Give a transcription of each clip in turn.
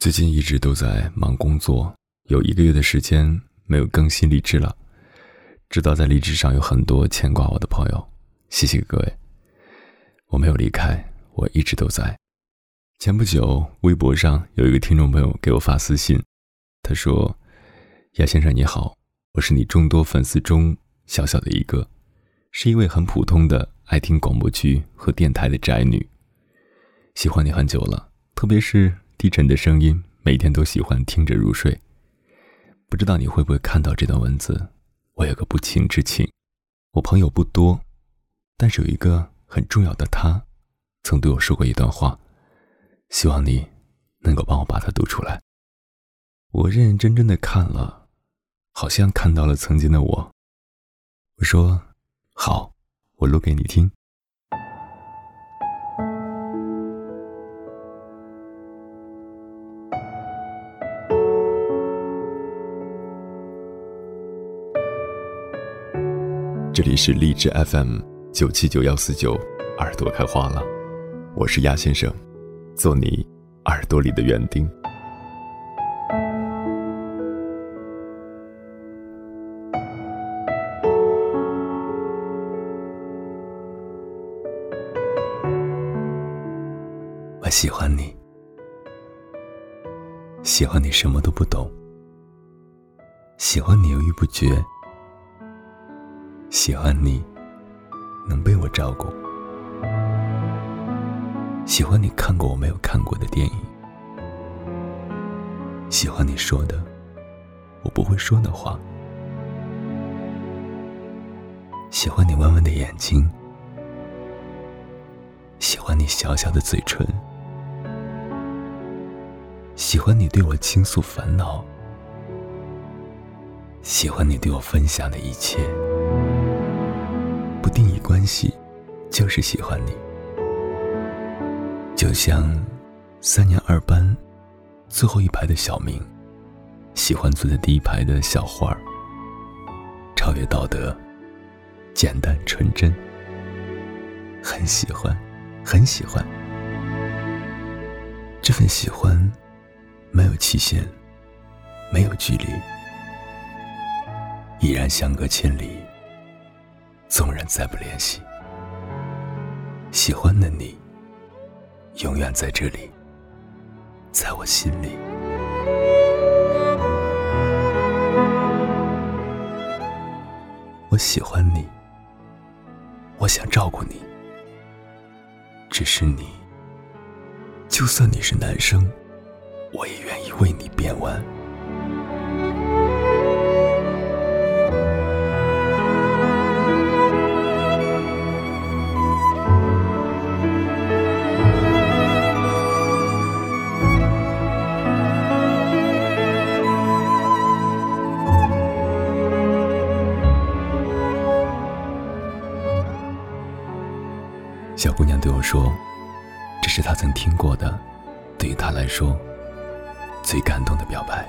最近一直都在忙工作，有一个月的时间没有更新励志了。知道在励志上有很多牵挂我的朋友，谢谢各位。我没有离开，我一直都在。前不久，微博上有一个听众朋友给我发私信，他说：“亚先生你好，我是你众多粉丝中小小的一个，是一位很普通的爱听广播剧和电台的宅女。喜欢你很久了，特别是。”低沉的声音，每天都喜欢听着入睡。不知道你会不会看到这段文字？我有个不情之请，我朋友不多，但是有一个很重要的他，曾对我说过一段话，希望你能够帮我把它读出来。我认认真真的看了，好像看到了曾经的我。我说：“好，我录给你听。”这里是荔枝 FM 九七九幺四九，耳朵开花了，我是鸭先生，做你耳朵里的园丁。我喜欢你，喜欢你什么都不懂，喜欢你犹豫不决。喜欢你，能被我照顾；喜欢你看过我没有看过的电影；喜欢你说的我不会说的话；喜欢你弯弯的眼睛；喜欢你小小的嘴唇；喜欢你对我倾诉烦恼；喜欢你对我分享的一切。关系，就是喜欢你。就像三年二班最后一排的小明，喜欢坐在第一排的小花儿。超越道德，简单纯真，很喜欢，很喜欢。这份喜欢没有期限，没有距离，依然相隔千里。纵然再不联系，喜欢的你永远在这里，在我心里。我喜欢你，我想照顾你，只是你，就算你是男生，我也愿意为你变弯。小姑娘对我说：“这是她曾听过的，对于她来说最感动的表白。”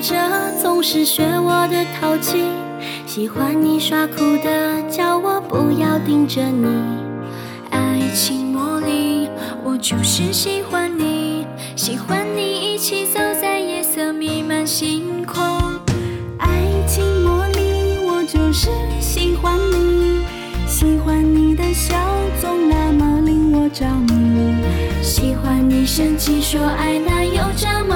着总是学我的淘气，喜欢你耍酷的，叫我不要盯着你。爱情魔力，我就是喜欢你，喜欢你一起走在夜色弥漫星空。爱情魔力，我就是喜欢你，喜欢你的笑总那么令我着迷，喜欢你生气说爱哪有这么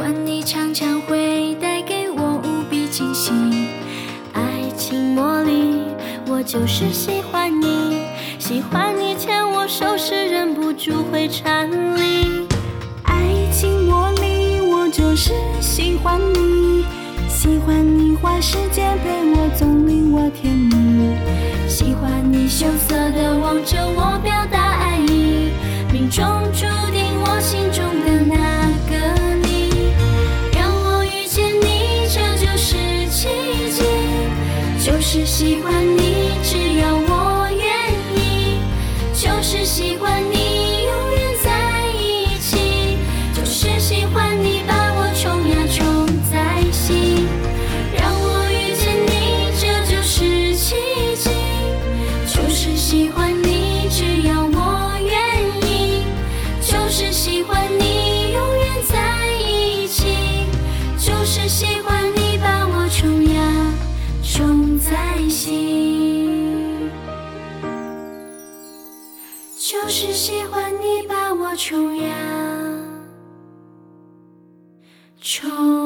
欢你常常会带给我无比惊喜。爱情魔力，我就是喜欢你，喜欢你牵我手时忍不住会颤栗。爱情魔力，我就是喜欢你，喜欢你花时间陪我，总令我甜蜜。喜欢你羞涩的望着我表达爱意，命中注定重演重。